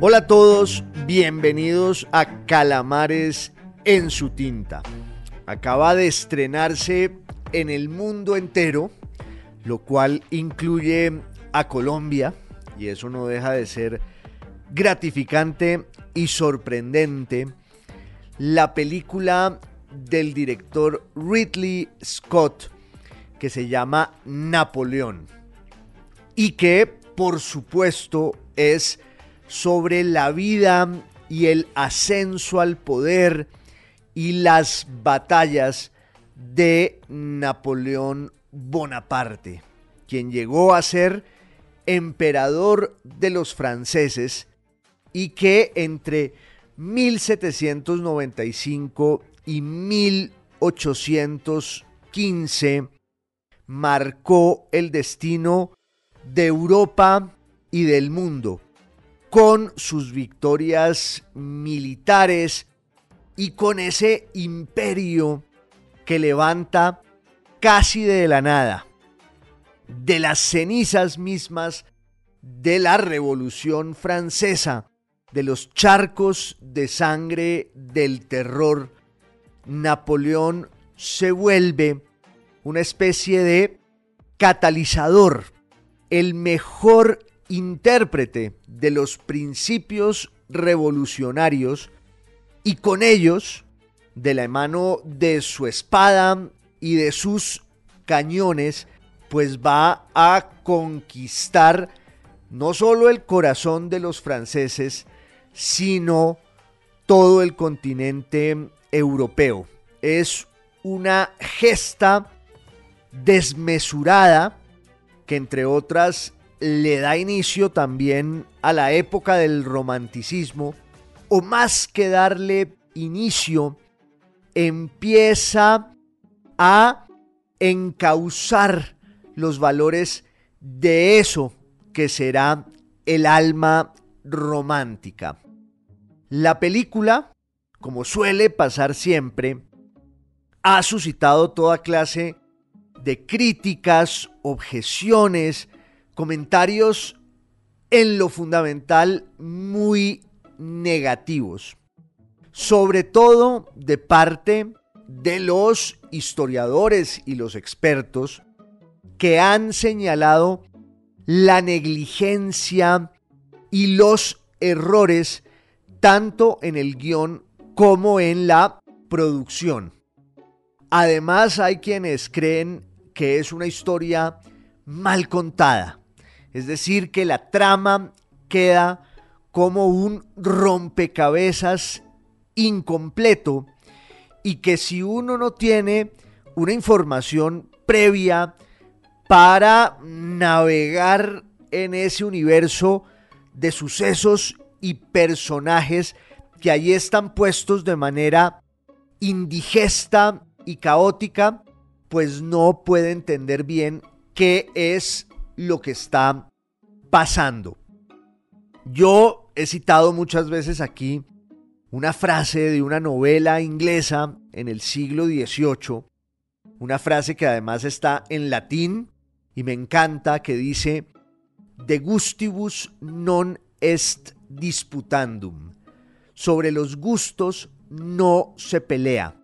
Hola a todos, bienvenidos a Calamares en su tinta. Acaba de estrenarse en el mundo entero, lo cual incluye a Colombia, y eso no deja de ser gratificante y sorprendente, la película del director Ridley Scott, que se llama Napoleón, y que por supuesto es sobre la vida y el ascenso al poder y las batallas de Napoleón Bonaparte, quien llegó a ser emperador de los franceses y que entre 1795 y 1815 marcó el destino de Europa y del mundo con sus victorias militares y con ese imperio que levanta casi de la nada, de las cenizas mismas de la Revolución Francesa, de los charcos de sangre del terror, Napoleón se vuelve una especie de catalizador, el mejor intérprete de los principios revolucionarios y con ellos, de la mano de su espada y de sus cañones, pues va a conquistar no solo el corazón de los franceses, sino todo el continente europeo. Es una gesta desmesurada que entre otras le da inicio también a la época del romanticismo, o más que darle inicio, empieza a encauzar los valores de eso que será el alma romántica. La película, como suele pasar siempre, ha suscitado toda clase de críticas, objeciones, comentarios en lo fundamental muy negativos, sobre todo de parte de los historiadores y los expertos que han señalado la negligencia y los errores tanto en el guion como en la producción. Además hay quienes creen que es una historia mal contada, es decir, que la trama queda como un rompecabezas incompleto y que si uno no tiene una información previa para navegar en ese universo de sucesos y personajes que allí están puestos de manera indigesta y caótica, pues no puede entender bien qué es lo que está pasando. Yo he citado muchas veces aquí una frase de una novela inglesa en el siglo XVIII, una frase que además está en latín y me encanta, que dice, de gustibus non est disputandum. Sobre los gustos no se pelea.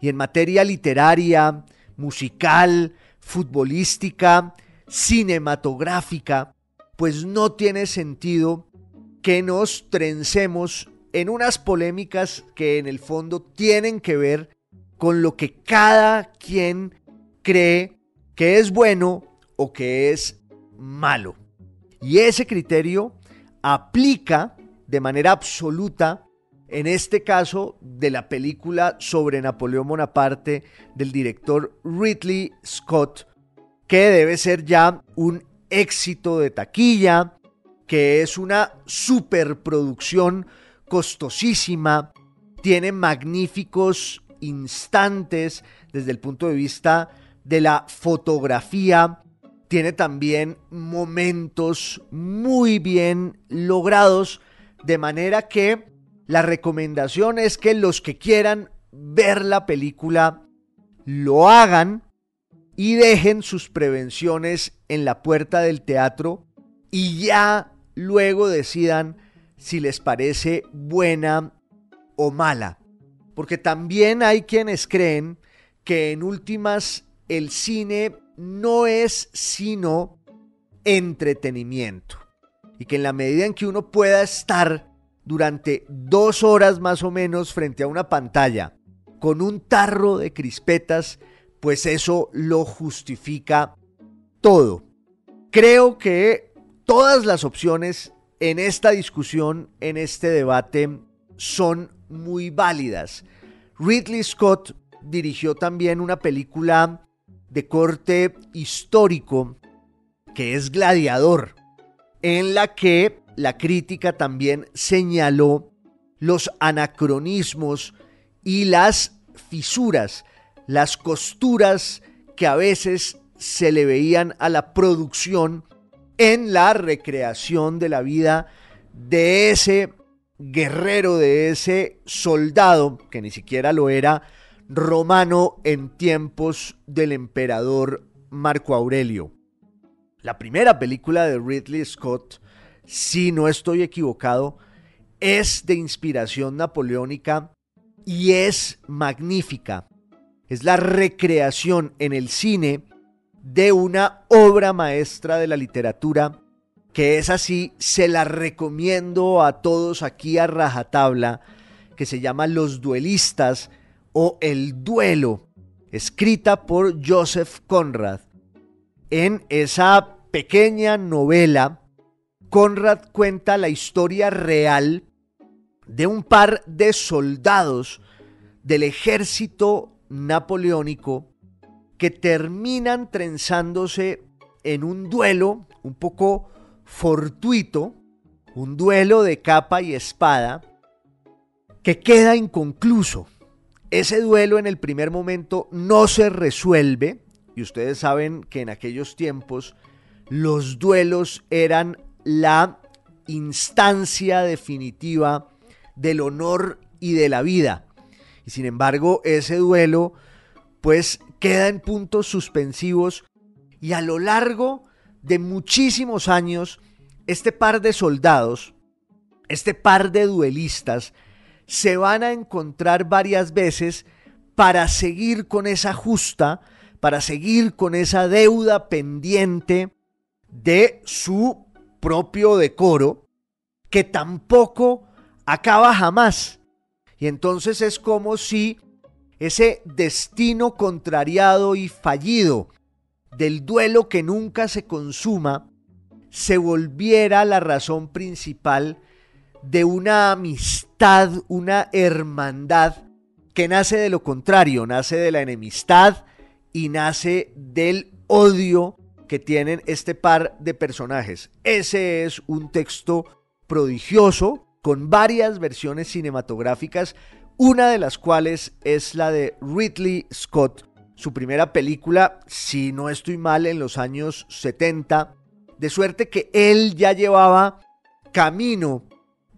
Y en materia literaria, musical, futbolística, cinematográfica, pues no tiene sentido que nos trencemos en unas polémicas que en el fondo tienen que ver con lo que cada quien cree que es bueno o que es malo. Y ese criterio aplica de manera absoluta en este caso de la película sobre Napoleón Bonaparte del director Ridley Scott, que debe ser ya un éxito de taquilla, que es una superproducción costosísima, tiene magníficos instantes desde el punto de vista de la fotografía, tiene también momentos muy bien logrados, de manera que la recomendación es que los que quieran ver la película lo hagan y dejen sus prevenciones en la puerta del teatro y ya luego decidan si les parece buena o mala. Porque también hay quienes creen que en últimas el cine no es sino entretenimiento. Y que en la medida en que uno pueda estar durante dos horas más o menos frente a una pantalla con un tarro de crispetas, pues eso lo justifica todo. Creo que todas las opciones en esta discusión, en este debate, son muy válidas. Ridley Scott dirigió también una película de corte histórico que es Gladiador, en la que la crítica también señaló los anacronismos y las fisuras, las costuras que a veces se le veían a la producción en la recreación de la vida de ese guerrero, de ese soldado, que ni siquiera lo era, romano en tiempos del emperador Marco Aurelio. La primera película de Ridley Scott, si no estoy equivocado, es de inspiración napoleónica y es magnífica. Es la recreación en el cine de una obra maestra de la literatura que es así, se la recomiendo a todos aquí a rajatabla, que se llama Los Duelistas o El Duelo, escrita por Joseph Conrad. En esa pequeña novela, Conrad cuenta la historia real de un par de soldados del ejército napoleónico que terminan trenzándose en un duelo un poco fortuito, un duelo de capa y espada que queda inconcluso. Ese duelo en el primer momento no se resuelve y ustedes saben que en aquellos tiempos los duelos eran la instancia definitiva del honor y de la vida. Y sin embargo, ese duelo pues queda en puntos suspensivos y a lo largo de muchísimos años, este par de soldados, este par de duelistas, se van a encontrar varias veces para seguir con esa justa, para seguir con esa deuda pendiente de su propio decoro, que tampoco acaba jamás. Y entonces es como si ese destino contrariado y fallido del duelo que nunca se consuma se volviera la razón principal de una amistad, una hermandad que nace de lo contrario, nace de la enemistad y nace del odio que tienen este par de personajes. Ese es un texto prodigioso con varias versiones cinematográficas, una de las cuales es la de Ridley Scott, su primera película, si no estoy mal, en los años 70, de suerte que él ya llevaba camino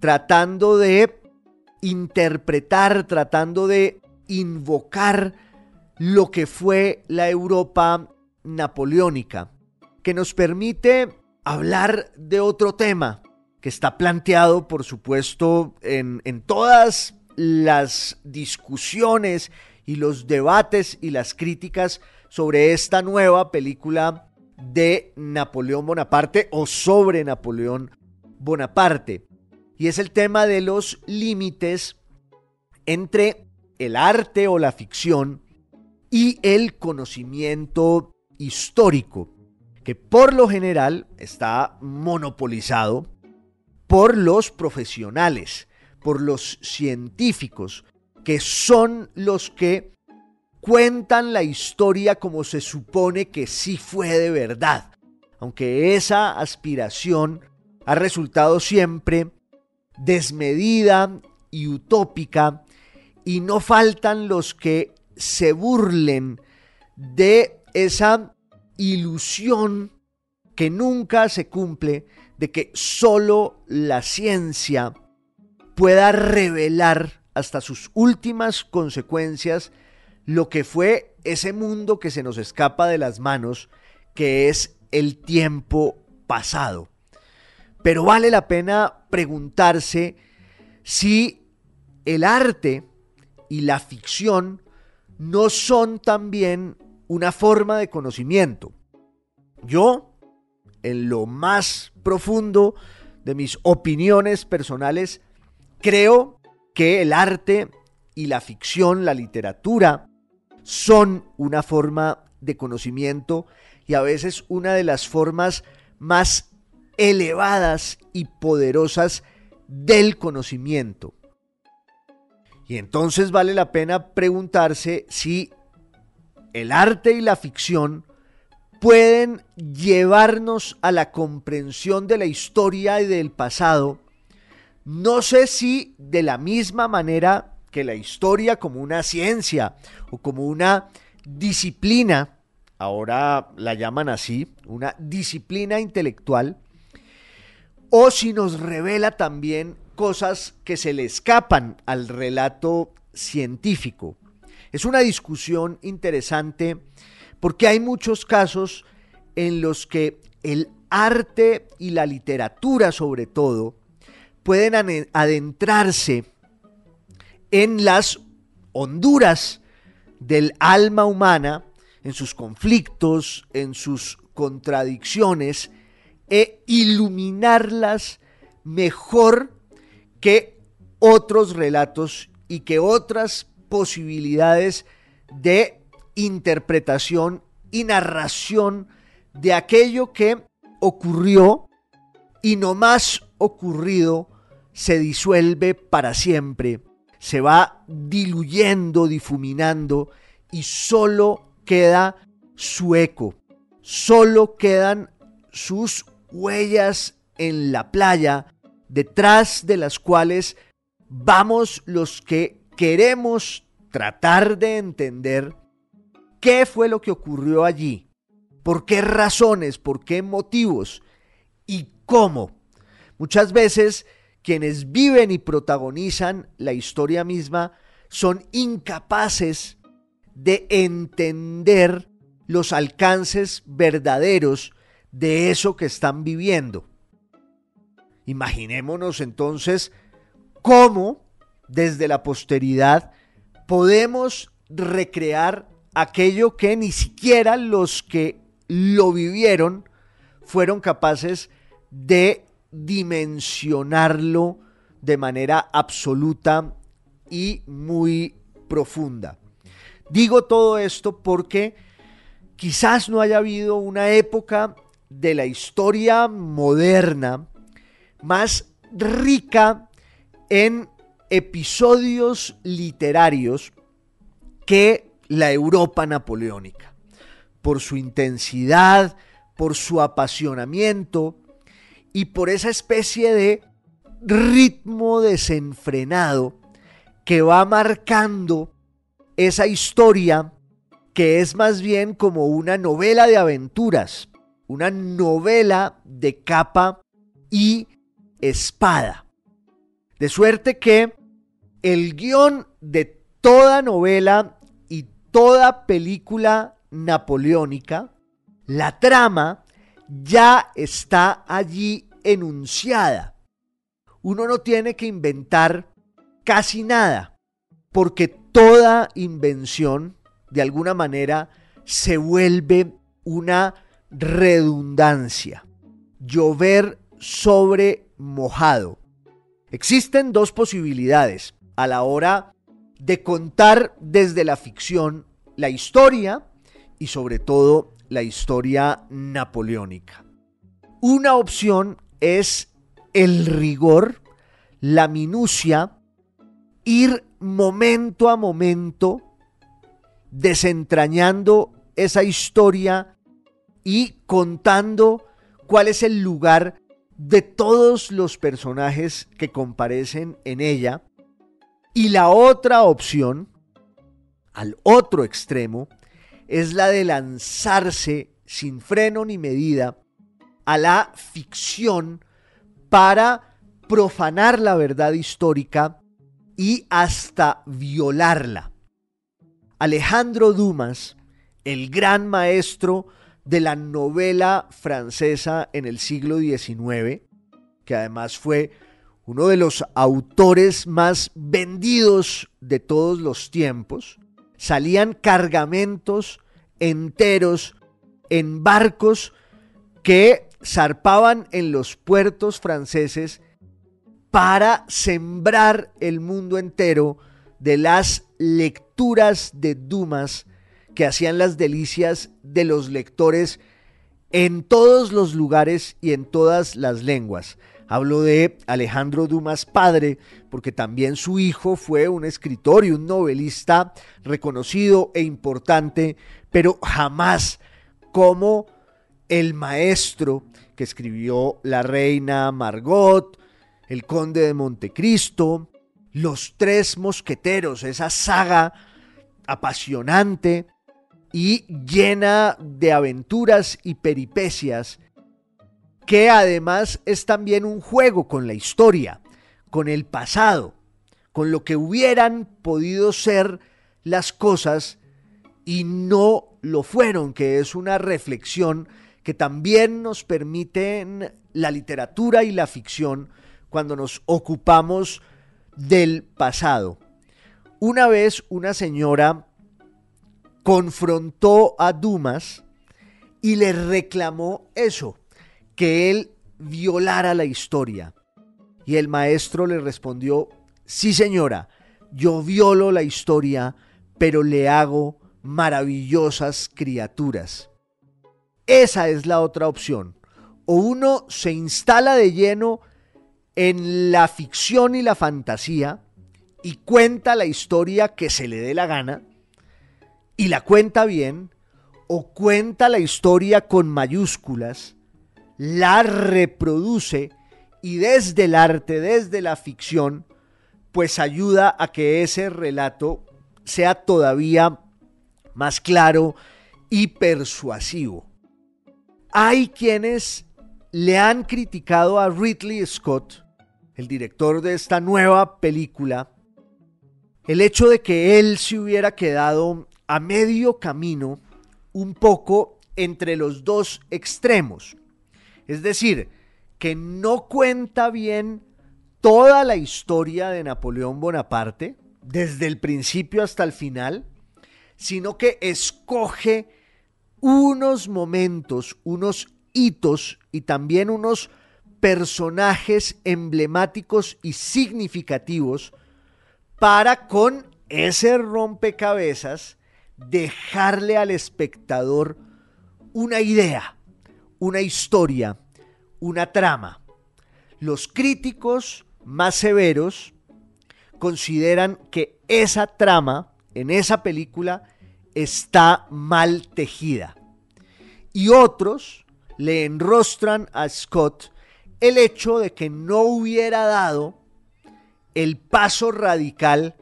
tratando de interpretar, tratando de invocar lo que fue la Europa napoleónica, que nos permite hablar de otro tema que está planteado, por supuesto, en, en todas las discusiones y los debates y las críticas sobre esta nueva película de Napoleón Bonaparte o sobre Napoleón Bonaparte. Y es el tema de los límites entre el arte o la ficción y el conocimiento histórico, que por lo general está monopolizado por los profesionales, por los científicos, que son los que cuentan la historia como se supone que sí fue de verdad, aunque esa aspiración ha resultado siempre desmedida y utópica, y no faltan los que se burlen de esa ilusión que nunca se cumple de que solo la ciencia pueda revelar hasta sus últimas consecuencias lo que fue ese mundo que se nos escapa de las manos, que es el tiempo pasado. pero vale la pena preguntarse si el arte y la ficción no son también una forma de conocimiento. Yo, en lo más profundo de mis opiniones personales, creo que el arte y la ficción, la literatura, son una forma de conocimiento y a veces una de las formas más elevadas y poderosas del conocimiento. Y entonces vale la pena preguntarse si el arte y la ficción pueden llevarnos a la comprensión de la historia y del pasado, no sé si de la misma manera que la historia como una ciencia o como una disciplina, ahora la llaman así, una disciplina intelectual, o si nos revela también cosas que se le escapan al relato científico. Es una discusión interesante porque hay muchos casos en los que el arte y la literatura sobre todo pueden adentrarse en las honduras del alma humana, en sus conflictos, en sus contradicciones, e iluminarlas mejor que otros relatos y que otras posibilidades de interpretación y narración de aquello que ocurrió y no más ocurrido se disuelve para siempre, se va diluyendo, difuminando y solo queda su eco, solo quedan sus huellas en la playa detrás de las cuales vamos los que queremos tratar de entender qué fue lo que ocurrió allí, por qué razones, por qué motivos y cómo. Muchas veces quienes viven y protagonizan la historia misma son incapaces de entender los alcances verdaderos de eso que están viviendo. Imaginémonos entonces cómo desde la posteridad podemos recrear aquello que ni siquiera los que lo vivieron fueron capaces de dimensionarlo de manera absoluta y muy profunda. Digo todo esto porque quizás no haya habido una época de la historia moderna más rica en episodios literarios que la Europa napoleónica, por su intensidad, por su apasionamiento y por esa especie de ritmo desenfrenado que va marcando esa historia que es más bien como una novela de aventuras, una novela de capa y espada. De suerte que el guion de toda novela toda película napoleónica, la trama ya está allí enunciada. Uno no tiene que inventar casi nada, porque toda invención, de alguna manera, se vuelve una redundancia. Llover sobre mojado. Existen dos posibilidades a la hora de contar desde la ficción la historia y sobre todo la historia napoleónica. Una opción es el rigor, la minucia, ir momento a momento desentrañando esa historia y contando cuál es el lugar de todos los personajes que comparecen en ella. Y la otra opción, al otro extremo, es la de lanzarse sin freno ni medida a la ficción para profanar la verdad histórica y hasta violarla. Alejandro Dumas, el gran maestro de la novela francesa en el siglo XIX, que además fue uno de los autores más vendidos de todos los tiempos, salían cargamentos enteros en barcos que zarpaban en los puertos franceses para sembrar el mundo entero de las lecturas de Dumas que hacían las delicias de los lectores en todos los lugares y en todas las lenguas. Hablo de Alejandro Dumas padre, porque también su hijo fue un escritor y un novelista reconocido e importante, pero jamás como el maestro que escribió La Reina Margot, El Conde de Montecristo, Los Tres Mosqueteros, esa saga apasionante y llena de aventuras y peripecias que además es también un juego con la historia, con el pasado, con lo que hubieran podido ser las cosas y no lo fueron, que es una reflexión que también nos permiten la literatura y la ficción cuando nos ocupamos del pasado. Una vez una señora confrontó a Dumas y le reclamó eso, que él violara la historia. Y el maestro le respondió, sí señora, yo violo la historia, pero le hago maravillosas criaturas. Esa es la otra opción. O uno se instala de lleno en la ficción y la fantasía y cuenta la historia que se le dé la gana y la cuenta bien, o cuenta la historia con mayúsculas la reproduce y desde el arte, desde la ficción, pues ayuda a que ese relato sea todavía más claro y persuasivo. Hay quienes le han criticado a Ridley Scott, el director de esta nueva película, el hecho de que él se hubiera quedado a medio camino un poco entre los dos extremos. Es decir, que no cuenta bien toda la historia de Napoleón Bonaparte, desde el principio hasta el final, sino que escoge unos momentos, unos hitos y también unos personajes emblemáticos y significativos para con ese rompecabezas dejarle al espectador una idea, una historia, una trama. Los críticos más severos consideran que esa trama en esa película está mal tejida. Y otros le enrostran a Scott el hecho de que no hubiera dado el paso radical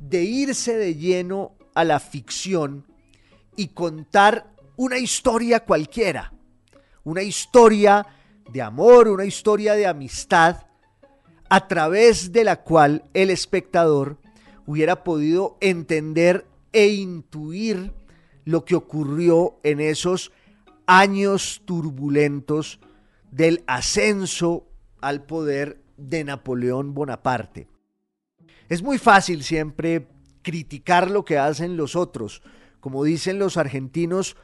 de irse de lleno a la ficción y contar una historia cualquiera una historia de amor, una historia de amistad, a través de la cual el espectador hubiera podido entender e intuir lo que ocurrió en esos años turbulentos del ascenso al poder de Napoleón Bonaparte. Es muy fácil siempre criticar lo que hacen los otros, como dicen los argentinos,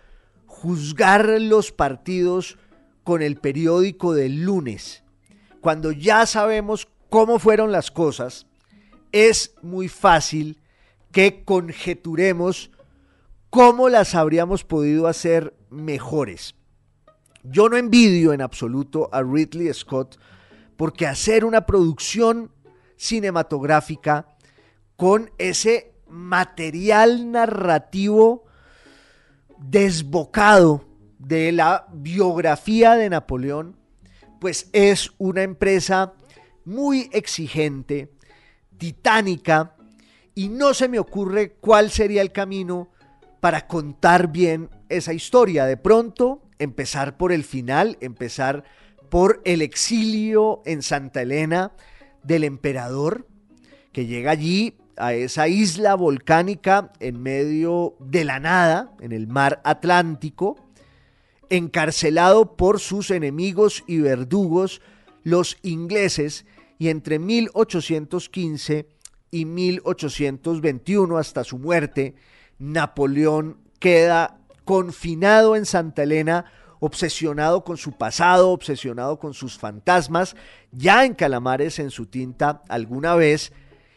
juzgar los partidos con el periódico del lunes, cuando ya sabemos cómo fueron las cosas, es muy fácil que conjeturemos cómo las habríamos podido hacer mejores. Yo no envidio en absoluto a Ridley Scott porque hacer una producción cinematográfica con ese material narrativo desbocado de la biografía de Napoleón, pues es una empresa muy exigente, titánica, y no se me ocurre cuál sería el camino para contar bien esa historia. De pronto, empezar por el final, empezar por el exilio en Santa Elena del emperador, que llega allí a esa isla volcánica en medio de la nada, en el mar Atlántico, encarcelado por sus enemigos y verdugos, los ingleses y entre 1815 y 1821 hasta su muerte, Napoleón queda confinado en Santa Elena, obsesionado con su pasado, obsesionado con sus fantasmas. Ya en Calamares en su tinta alguna vez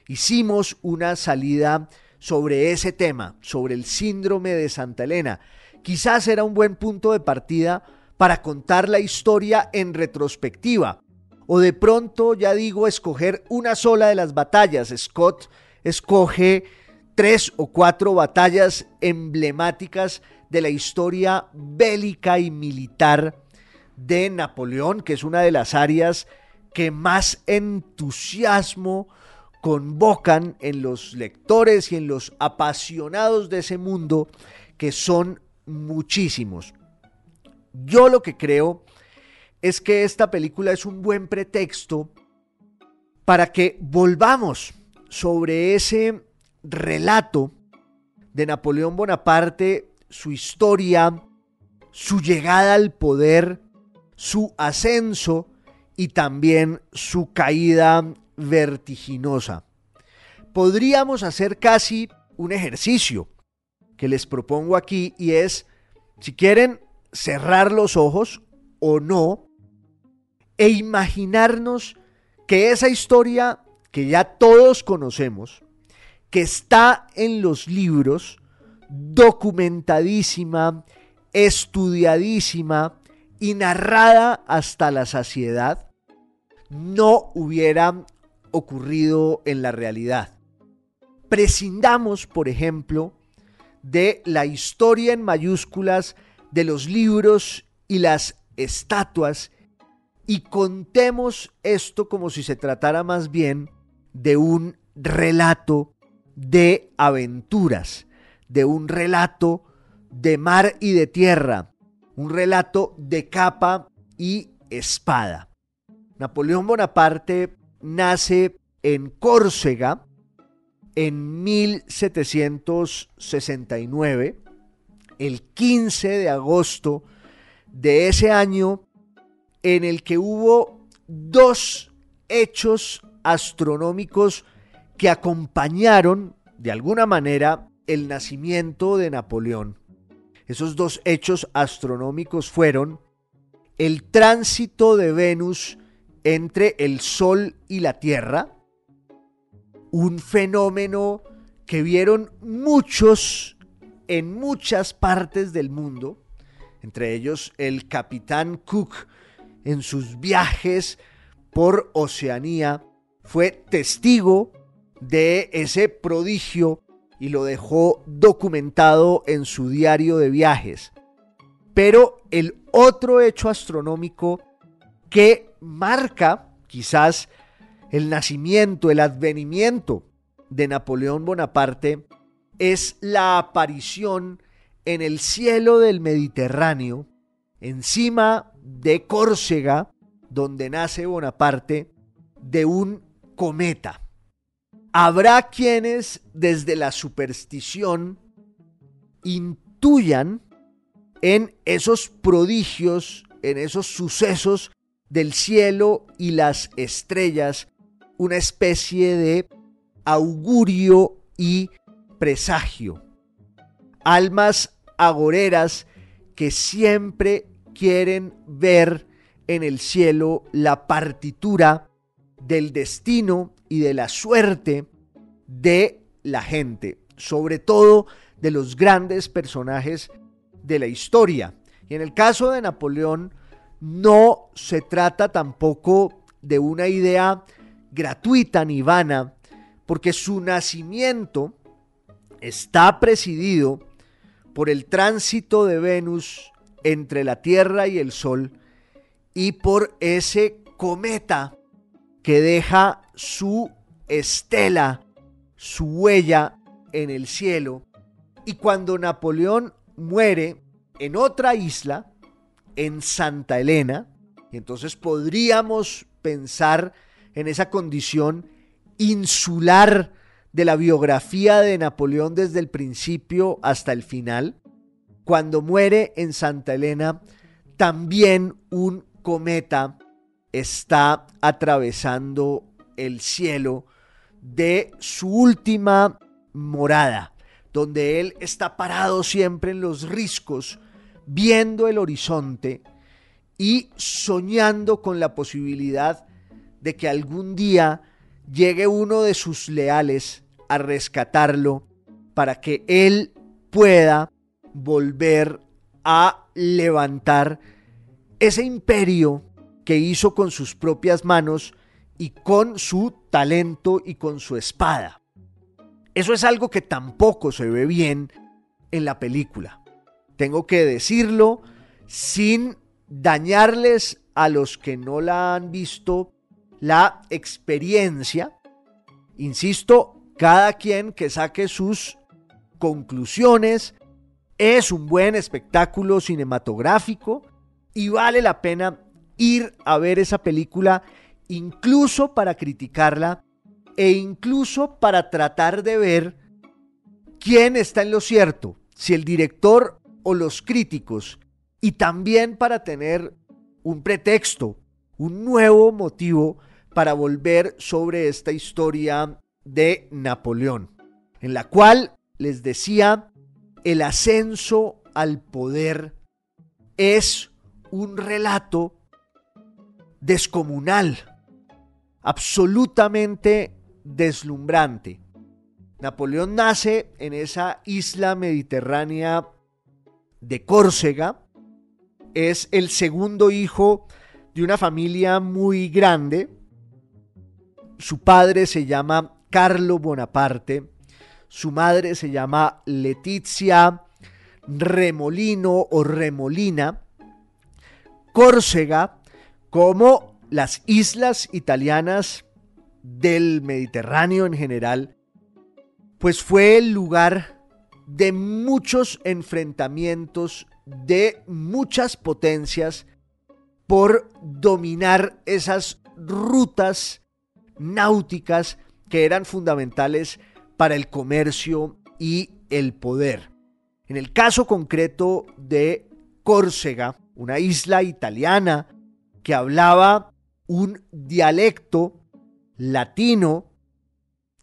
hicimos una salida sobre ese tema, sobre el síndrome de Santa Elena. Quizás era un buen punto de partida para contar la historia en retrospectiva. O de pronto, ya digo, escoger una sola de las batallas. Scott escoge tres o cuatro batallas emblemáticas de la historia bélica y militar de Napoleón, que es una de las áreas que más entusiasmo convocan en los lectores y en los apasionados de ese mundo, que son muchísimos. Yo lo que creo es que esta película es un buen pretexto para que volvamos sobre ese relato de Napoleón Bonaparte, su historia, su llegada al poder, su ascenso y también su caída vertiginosa. Podríamos hacer casi un ejercicio que les propongo aquí y es, si quieren, cerrar los ojos o no e imaginarnos que esa historia que ya todos conocemos, que está en los libros, documentadísima, estudiadísima y narrada hasta la saciedad, no hubiera ocurrido en la realidad. Prescindamos, por ejemplo, de la historia en mayúsculas de los libros y las estatuas y contemos esto como si se tratara más bien de un relato de aventuras, de un relato de mar y de tierra, un relato de capa y espada. Napoleón Bonaparte nace en Córcega en 1769 el 15 de agosto de ese año en el que hubo dos hechos astronómicos que acompañaron de alguna manera el nacimiento de Napoleón. Esos dos hechos astronómicos fueron el tránsito de Venus entre el Sol y la Tierra, un fenómeno que vieron muchos en muchas partes del mundo, entre ellos el capitán Cook en sus viajes por Oceanía, fue testigo de ese prodigio y lo dejó documentado en su diario de viajes. Pero el otro hecho astronómico que marca quizás el nacimiento, el advenimiento de Napoleón Bonaparte es la aparición en el cielo del Mediterráneo, encima de Córcega, donde nace Bonaparte, de un cometa. Habrá quienes desde la superstición intuyan en esos prodigios, en esos sucesos del cielo y las estrellas, una especie de augurio y presagio, almas agoreras que siempre quieren ver en el cielo la partitura del destino y de la suerte de la gente, sobre todo de los grandes personajes de la historia. Y en el caso de Napoleón, no se trata tampoco de una idea gratuita ni vana, porque su nacimiento está presidido por el tránsito de Venus entre la Tierra y el Sol y por ese cometa que deja su estela, su huella en el cielo. Y cuando Napoleón muere en otra isla, en Santa Elena, entonces podríamos pensar en esa condición insular de la biografía de Napoleón desde el principio hasta el final, cuando muere en Santa Elena, también un cometa está atravesando el cielo de su última morada, donde él está parado siempre en los riscos, viendo el horizonte y soñando con la posibilidad de que algún día llegue uno de sus leales a rescatarlo para que él pueda volver a levantar ese imperio que hizo con sus propias manos y con su talento y con su espada. Eso es algo que tampoco se ve bien en la película. Tengo que decirlo sin dañarles a los que no la han visto la experiencia. Insisto, cada quien que saque sus conclusiones. Es un buen espectáculo cinematográfico y vale la pena ir a ver esa película incluso para criticarla e incluso para tratar de ver quién está en lo cierto, si el director o los críticos, y también para tener un pretexto, un nuevo motivo para volver sobre esta historia de Napoleón, en la cual les decía, el ascenso al poder es un relato descomunal, absolutamente deslumbrante. Napoleón nace en esa isla mediterránea de Córcega, es el segundo hijo de una familia muy grande. Su padre se llama Carlo Bonaparte, su madre se llama Letizia Remolino o Remolina. Córcega como las islas italianas del Mediterráneo en general, pues fue el lugar de muchos enfrentamientos de muchas potencias por dominar esas rutas náuticas que eran fundamentales para el comercio y el poder. En el caso concreto de Córcega, una isla italiana que hablaba un dialecto latino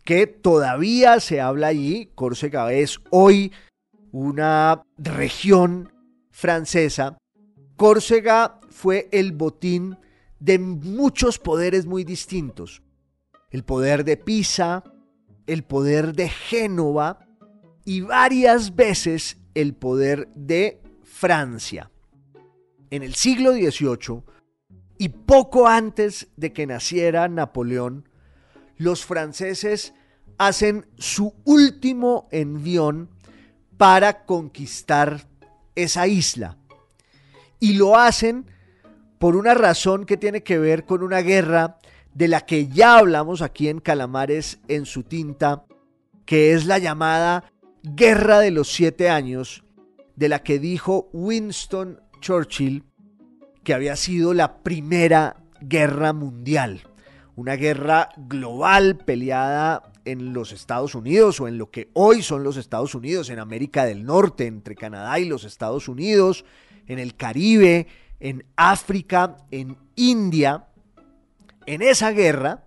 que todavía se habla allí. Córcega es hoy una región francesa. Córcega fue el botín de muchos poderes muy distintos. El poder de Pisa, el poder de Génova y varias veces el poder de Francia. En el siglo XVIII, y poco antes de que naciera Napoleón, los franceses hacen su último envión para conquistar esa isla. Y lo hacen por una razón que tiene que ver con una guerra de la que ya hablamos aquí en Calamares en su tinta, que es la llamada Guerra de los Siete Años, de la que dijo Winston Churchill que había sido la primera guerra mundial, una guerra global peleada en los Estados Unidos o en lo que hoy son los Estados Unidos, en América del Norte, entre Canadá y los Estados Unidos, en el Caribe, en África, en India. En esa guerra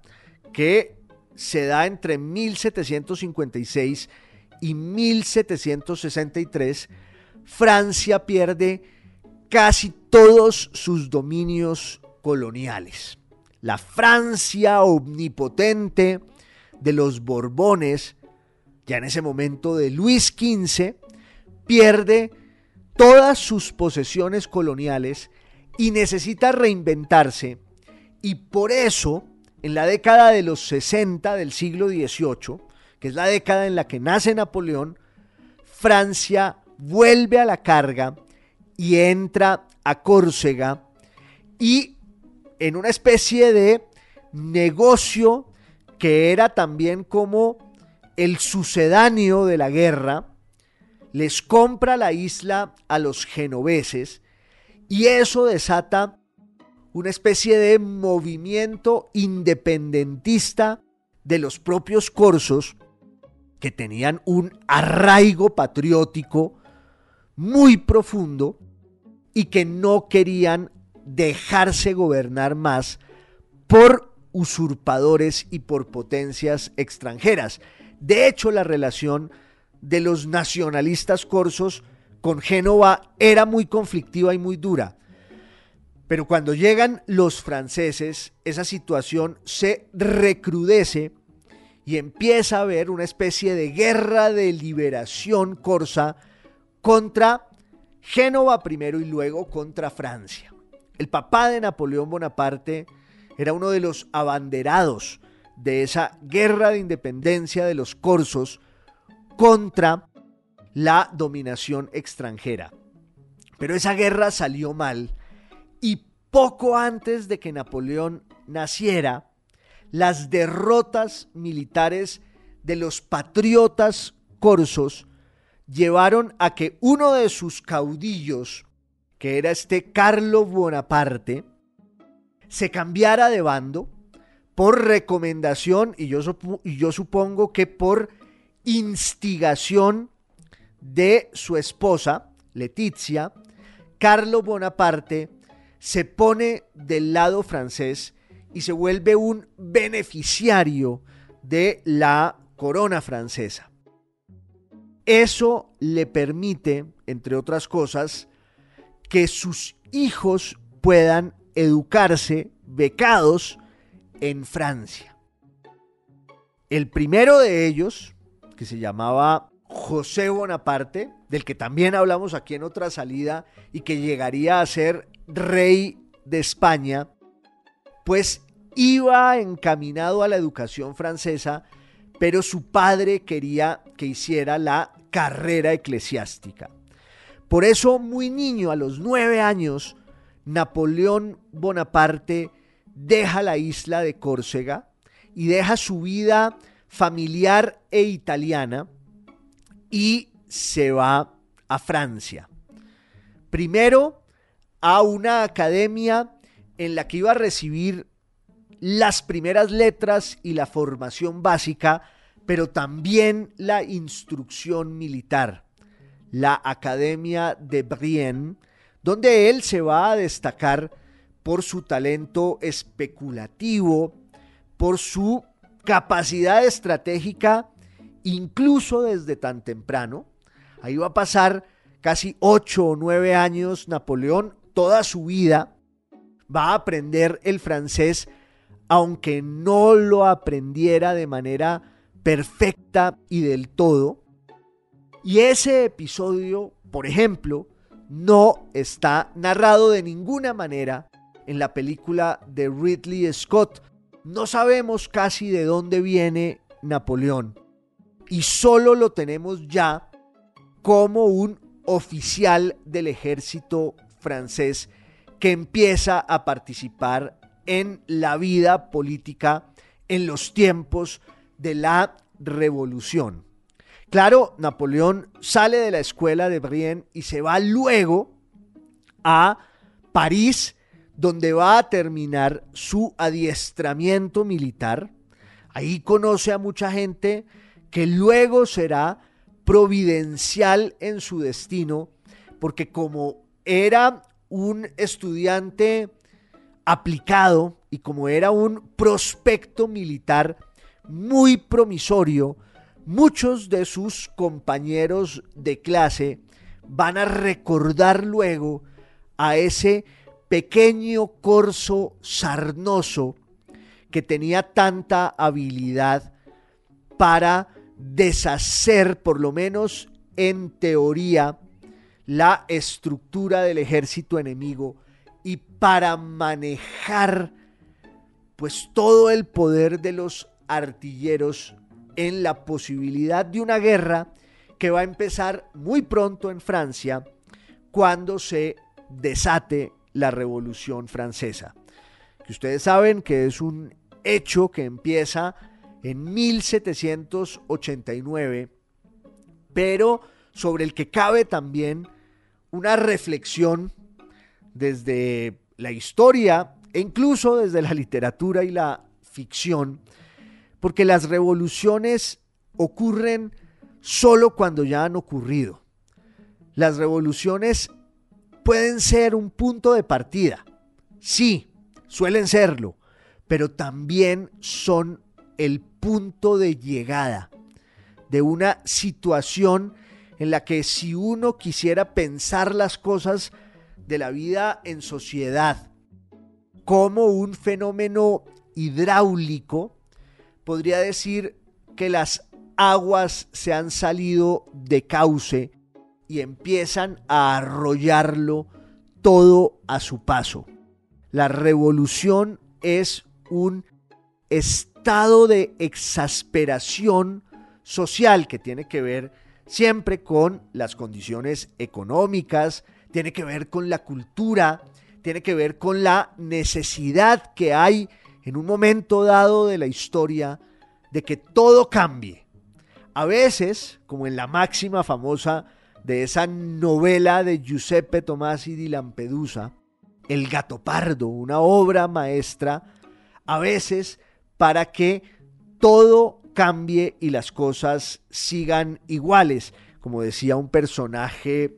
que se da entre 1756 y 1763, Francia pierde casi todos sus dominios coloniales. La Francia omnipotente de los Borbones, ya en ese momento de Luis XV, pierde todas sus posesiones coloniales y necesita reinventarse. Y por eso en la década de los 60 del siglo XVIII, que es la década en la que nace Napoleón, Francia vuelve a la carga y entra a Córcega y en una especie de negocio que era también como el sucedáneo de la guerra, les compra la isla a los genoveses y eso desata una especie de movimiento independentista de los propios corsos que tenían un arraigo patriótico muy profundo y que no querían dejarse gobernar más por usurpadores y por potencias extranjeras. De hecho, la relación de los nacionalistas corsos con Génova era muy conflictiva y muy dura. Pero cuando llegan los franceses, esa situación se recrudece y empieza a haber una especie de guerra de liberación corsa contra Génova primero y luego contra Francia. El papá de Napoleón Bonaparte era uno de los abanderados de esa guerra de independencia de los corsos contra la dominación extranjera. Pero esa guerra salió mal y poco antes de que Napoleón naciera, las derrotas militares de los patriotas corsos llevaron a que uno de sus caudillos, que era este Carlo Bonaparte, se cambiara de bando por recomendación y yo, yo supongo que por instigación de su esposa, Letizia, Carlo Bonaparte se pone del lado francés y se vuelve un beneficiario de la corona francesa. Eso le permite, entre otras cosas, que sus hijos puedan educarse becados en Francia. El primero de ellos, que se llamaba José Bonaparte, del que también hablamos aquí en otra salida y que llegaría a ser rey de España, pues iba encaminado a la educación francesa, pero su padre quería que hiciera la carrera eclesiástica. Por eso, muy niño, a los nueve años, Napoleón Bonaparte deja la isla de Córcega y deja su vida familiar e italiana y se va a Francia. Primero a una academia en la que iba a recibir las primeras letras y la formación básica, pero también la instrucción militar, la Academia de Brienne, donde él se va a destacar por su talento especulativo, por su capacidad estratégica, incluso desde tan temprano. Ahí va a pasar casi ocho o nueve años Napoleón toda su vida va a aprender el francés, aunque no lo aprendiera de manera perfecta y del todo. Y ese episodio, por ejemplo, no está narrado de ninguna manera en la película de Ridley Scott. No sabemos casi de dónde viene Napoleón. Y solo lo tenemos ya como un oficial del ejército francés que empieza a participar en la vida política en los tiempos de la revolución. Claro, Napoleón sale de la escuela de Brienne y se va luego a París, donde va a terminar su adiestramiento militar. Ahí conoce a mucha gente que luego será providencial en su destino, porque como era un estudiante aplicado y como era un prospecto militar muy promisorio, muchos de sus compañeros de clase van a recordar luego a ese pequeño corso sarnoso que tenía tanta habilidad para deshacer, por lo menos en teoría, la estructura del ejército enemigo y para manejar pues todo el poder de los artilleros en la posibilidad de una guerra que va a empezar muy pronto en Francia cuando se desate la Revolución Francesa. Que ustedes saben que es un hecho que empieza en 1789, pero sobre el que cabe también una reflexión desde la historia e incluso desde la literatura y la ficción, porque las revoluciones ocurren solo cuando ya han ocurrido. Las revoluciones pueden ser un punto de partida, sí, suelen serlo, pero también son el punto de llegada de una situación en la que si uno quisiera pensar las cosas de la vida en sociedad como un fenómeno hidráulico, podría decir que las aguas se han salido de cauce y empiezan a arrollarlo todo a su paso. La revolución es un estado de exasperación social que tiene que ver siempre con las condiciones económicas, tiene que ver con la cultura, tiene que ver con la necesidad que hay en un momento dado de la historia de que todo cambie. A veces, como en la máxima famosa de esa novela de Giuseppe Tomasi di Lampedusa, El gato pardo, una obra maestra, a veces para que todo cambie y las cosas sigan iguales. Como decía un personaje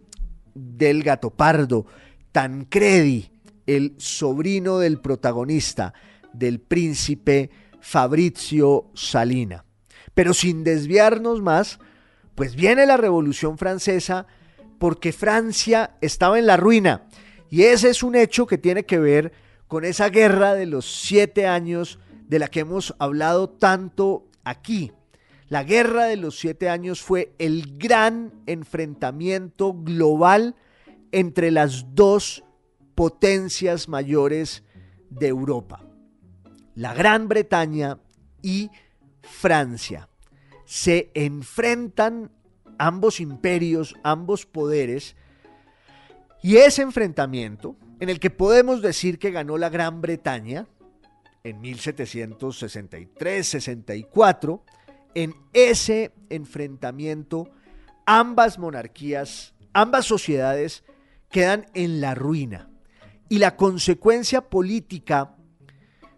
del gato pardo, Tancredi, el sobrino del protagonista, del príncipe Fabrizio Salina. Pero sin desviarnos más, pues viene la Revolución Francesa porque Francia estaba en la ruina. Y ese es un hecho que tiene que ver con esa guerra de los siete años de la que hemos hablado tanto aquí. La guerra de los siete años fue el gran enfrentamiento global entre las dos potencias mayores de Europa, la Gran Bretaña y Francia. Se enfrentan ambos imperios, ambos poderes, y ese enfrentamiento, en el que podemos decir que ganó la Gran Bretaña, en 1763-64, en ese enfrentamiento ambas monarquías, ambas sociedades quedan en la ruina. Y la consecuencia política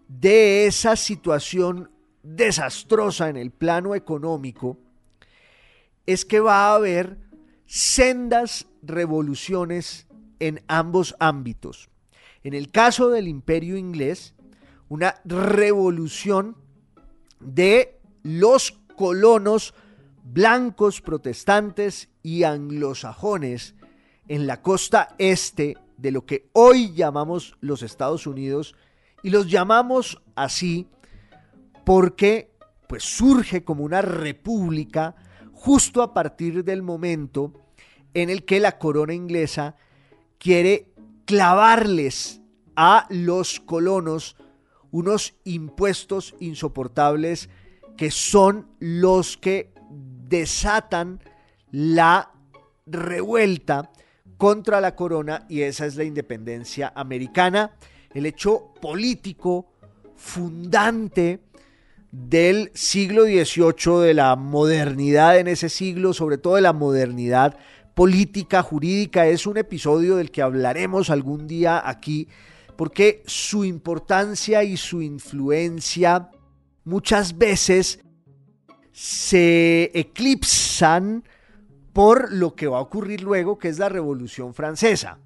de esa situación desastrosa en el plano económico es que va a haber sendas revoluciones en ambos ámbitos. En el caso del imperio inglés, una revolución de los colonos blancos protestantes y anglosajones en la costa este de lo que hoy llamamos los Estados Unidos y los llamamos así porque pues surge como una república justo a partir del momento en el que la corona inglesa quiere clavarles a los colonos unos impuestos insoportables que son los que desatan la revuelta contra la corona y esa es la independencia americana, el hecho político fundante del siglo XVIII, de la modernidad en ese siglo, sobre todo de la modernidad política, jurídica, es un episodio del que hablaremos algún día aquí porque su importancia y su influencia muchas veces se eclipsan por lo que va a ocurrir luego, que es la Revolución Francesa,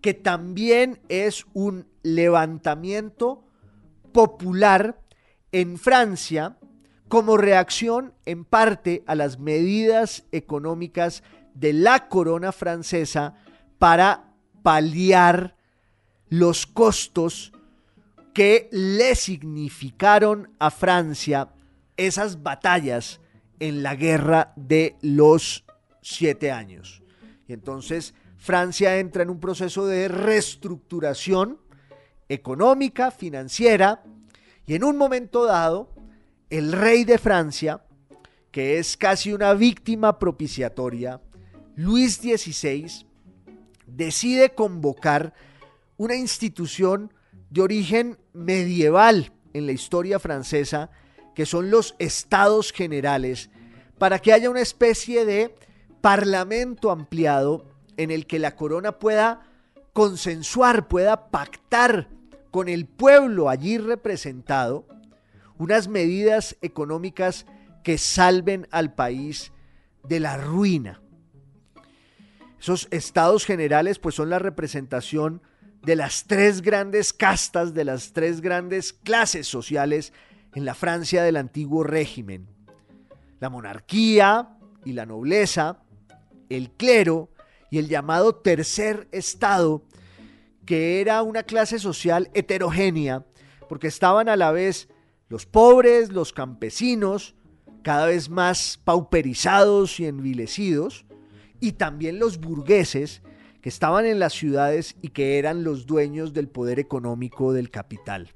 que también es un levantamiento popular en Francia como reacción en parte a las medidas económicas de la corona francesa para paliar los costos que le significaron a Francia esas batallas en la guerra de los siete años. Y entonces Francia entra en un proceso de reestructuración económica, financiera, y en un momento dado, el rey de Francia, que es casi una víctima propiciatoria, Luis XVI, decide convocar una institución de origen medieval en la historia francesa, que son los estados generales, para que haya una especie de parlamento ampliado en el que la corona pueda consensuar, pueda pactar con el pueblo allí representado unas medidas económicas que salven al país de la ruina. Esos estados generales pues son la representación de las tres grandes castas, de las tres grandes clases sociales en la Francia del antiguo régimen. La monarquía y la nobleza, el clero y el llamado tercer estado, que era una clase social heterogénea, porque estaban a la vez los pobres, los campesinos, cada vez más pauperizados y envilecidos, y también los burgueses, que estaban en las ciudades y que eran los dueños del poder económico del capital.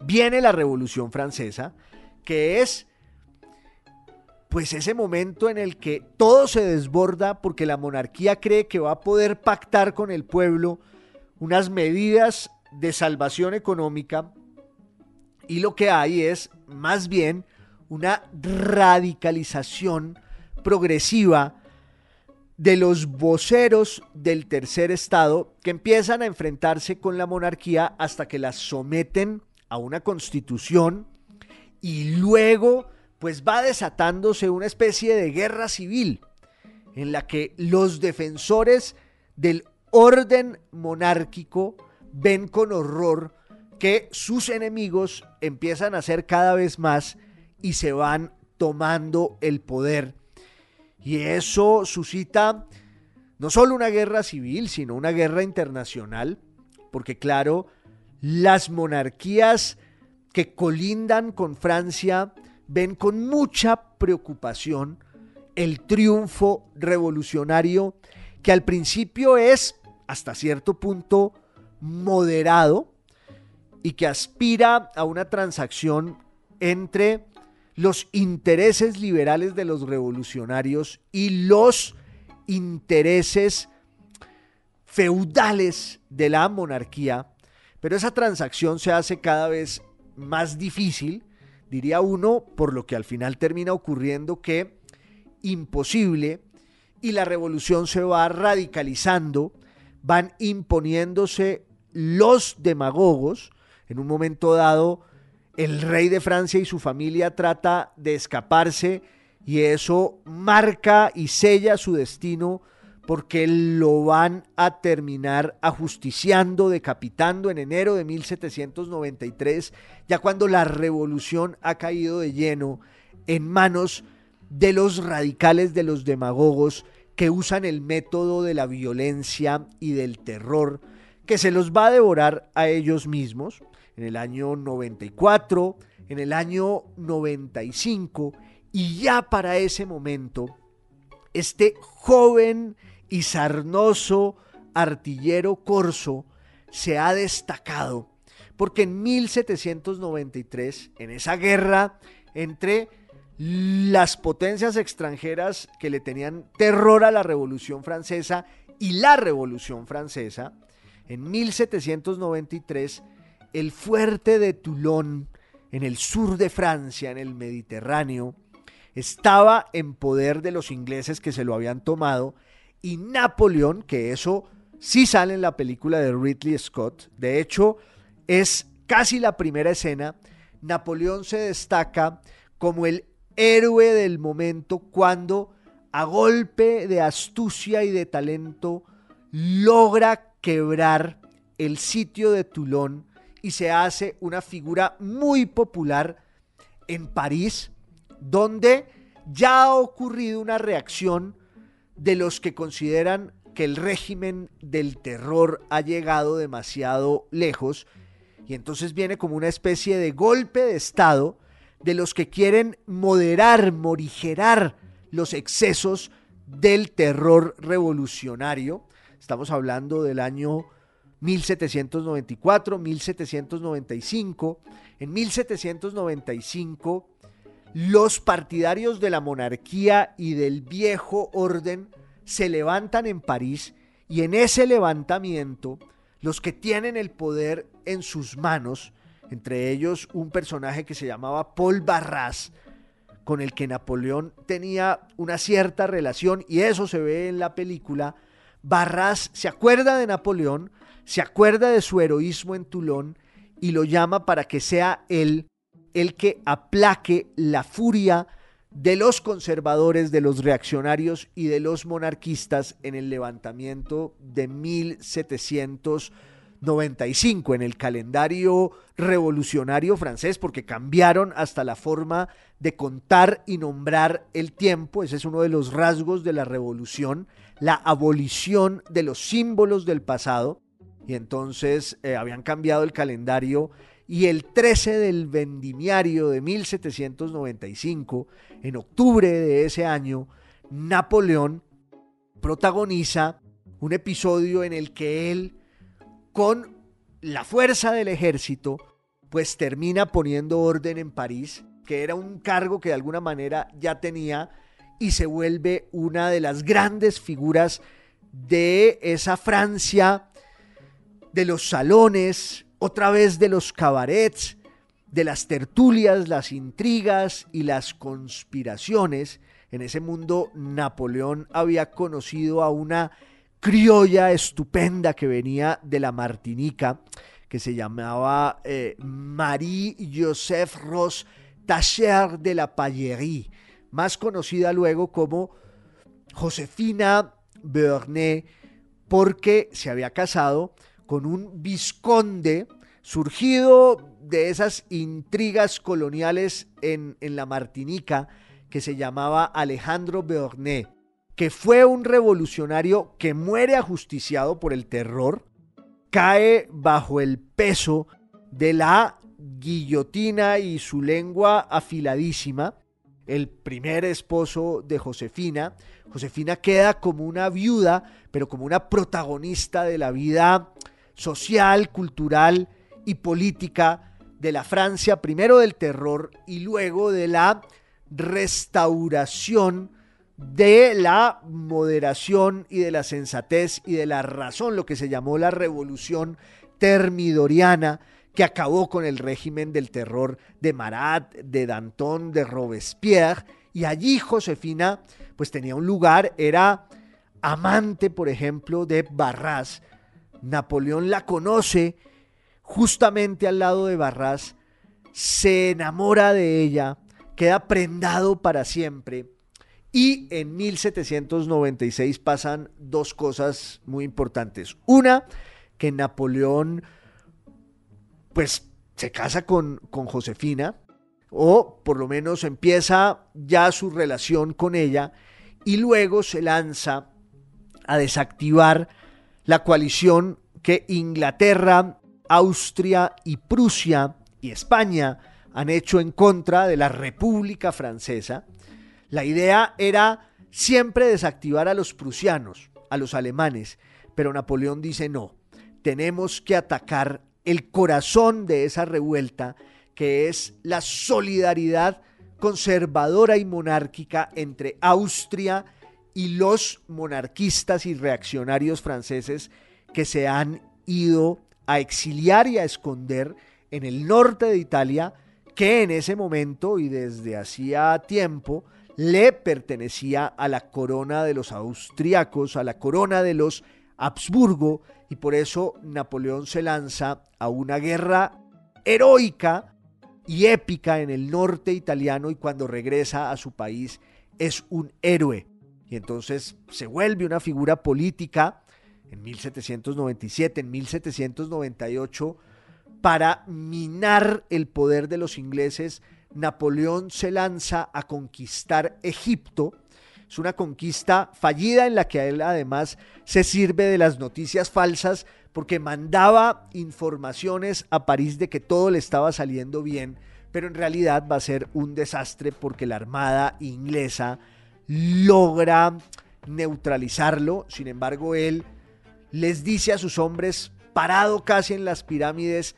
Viene la Revolución Francesa, que es pues ese momento en el que todo se desborda porque la monarquía cree que va a poder pactar con el pueblo unas medidas de salvación económica y lo que hay es más bien una radicalización progresiva de los voceros del tercer estado que empiezan a enfrentarse con la monarquía hasta que la someten a una constitución y luego pues va desatándose una especie de guerra civil en la que los defensores del orden monárquico ven con horror que sus enemigos empiezan a ser cada vez más y se van tomando el poder. Y eso suscita no solo una guerra civil, sino una guerra internacional, porque claro, las monarquías que colindan con Francia ven con mucha preocupación el triunfo revolucionario que al principio es hasta cierto punto moderado y que aspira a una transacción entre los intereses liberales de los revolucionarios y los intereses feudales de la monarquía, pero esa transacción se hace cada vez más difícil, diría uno, por lo que al final termina ocurriendo que imposible y la revolución se va radicalizando, van imponiéndose los demagogos, en un momento dado el rey de Francia y su familia trata de escaparse y eso marca y sella su destino porque lo van a terminar ajusticiando, decapitando en enero de 1793, ya cuando la revolución ha caído de lleno en manos de los radicales, de los demagogos que usan el método de la violencia y del terror, que se los va a devorar a ellos mismos en el año 94, en el año 95, y ya para ese momento, este joven y sarnoso artillero corso se ha destacado, porque en 1793, en esa guerra entre las potencias extranjeras que le tenían terror a la Revolución Francesa y la Revolución Francesa, en 1793 el fuerte de Toulon, en el sur de Francia, en el Mediterráneo, estaba en poder de los ingleses que se lo habían tomado y Napoleón, que eso sí sale en la película de Ridley Scott, de hecho es casi la primera escena, Napoleón se destaca como el héroe del momento cuando a golpe de astucia y de talento logra quebrar el sitio de Toulon y se hace una figura muy popular en París, donde ya ha ocurrido una reacción de los que consideran que el régimen del terror ha llegado demasiado lejos y entonces viene como una especie de golpe de Estado de los que quieren moderar, morigerar los excesos del terror revolucionario. Estamos hablando del año 1794, 1795. En 1795, los partidarios de la monarquía y del viejo orden se levantan en París y en ese levantamiento, los que tienen el poder en sus manos, entre ellos un personaje que se llamaba Paul Barras, con el que Napoleón tenía una cierta relación, y eso se ve en la película, Barras se acuerda de Napoleón, se acuerda de su heroísmo en Toulon y lo llama para que sea él el que aplaque la furia de los conservadores, de los reaccionarios y de los monarquistas en el levantamiento de 1795 en el calendario revolucionario francés, porque cambiaron hasta la forma de contar y nombrar el tiempo. Ese es uno de los rasgos de la revolución, la abolición de los símbolos del pasado. Y entonces eh, habían cambiado el calendario y el 13 del vendimiario de 1795, en octubre de ese año, Napoleón protagoniza un episodio en el que él, con la fuerza del ejército, pues termina poniendo orden en París, que era un cargo que de alguna manera ya tenía, y se vuelve una de las grandes figuras de esa Francia, de los salones, otra vez de los cabarets, de las tertulias, las intrigas y las conspiraciones. En ese mundo Napoleón había conocido a una criolla estupenda que venía de la Martinica, que se llamaba eh, Marie-Joseph Ross Tacher de la Pallerie, más conocida luego como Josefina Bernet, porque se había casado con un visconde surgido de esas intrigas coloniales en, en la Martinica que se llamaba Alejandro Beorné, que fue un revolucionario que muere ajusticiado por el terror, cae bajo el peso de la guillotina y su lengua afiladísima, el primer esposo de Josefina. Josefina queda como una viuda, pero como una protagonista de la vida social, cultural y política de la Francia, primero del terror y luego de la restauración de la moderación y de la sensatez y de la razón, lo que se llamó la revolución termidoriana, que acabó con el régimen del terror de Marat, de Danton, de Robespierre, y allí Josefina pues tenía un lugar, era amante, por ejemplo, de Barras, Napoleón la conoce justamente al lado de Barras, se enamora de ella, queda prendado para siempre. Y en 1796 pasan dos cosas muy importantes. Una, que Napoleón pues se casa con, con Josefina, o por lo menos empieza ya su relación con ella, y luego se lanza a desactivar la coalición que Inglaterra, Austria y Prusia y España han hecho en contra de la República Francesa. La idea era siempre desactivar a los prusianos, a los alemanes, pero Napoleón dice no, tenemos que atacar el corazón de esa revuelta, que es la solidaridad conservadora y monárquica entre Austria y los monarquistas y reaccionarios franceses que se han ido a exiliar y a esconder en el norte de Italia, que en ese momento y desde hacía tiempo le pertenecía a la corona de los austriacos, a la corona de los Habsburgo, y por eso Napoleón se lanza a una guerra heroica y épica en el norte italiano y cuando regresa a su país es un héroe y entonces se vuelve una figura política en 1797, en 1798, para minar el poder de los ingleses. Napoleón se lanza a conquistar Egipto. Es una conquista fallida en la que él además se sirve de las noticias falsas porque mandaba informaciones a París de que todo le estaba saliendo bien, pero en realidad va a ser un desastre porque la armada inglesa logra neutralizarlo, sin embargo él les dice a sus hombres, parado casi en las pirámides,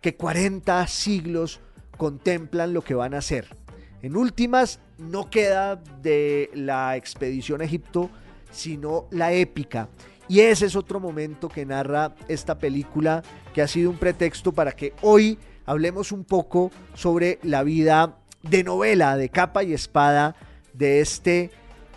que 40 siglos contemplan lo que van a hacer. En últimas, no queda de la expedición a Egipto, sino la épica. Y ese es otro momento que narra esta película, que ha sido un pretexto para que hoy hablemos un poco sobre la vida de novela, de capa y espada de este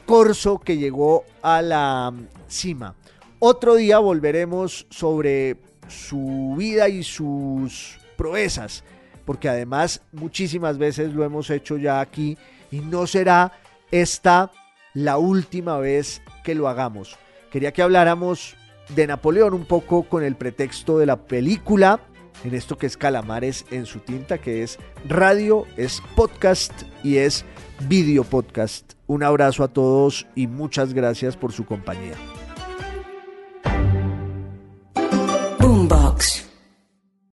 corso que llegó a la cima. Otro día volveremos sobre su vida y sus proezas, porque además muchísimas veces lo hemos hecho ya aquí y no será esta la última vez que lo hagamos. Quería que habláramos de Napoleón un poco con el pretexto de la película, en esto que es Calamares en su tinta, que es radio, es podcast y es video podcast. Un abrazo a todos y muchas gracias por su compañía.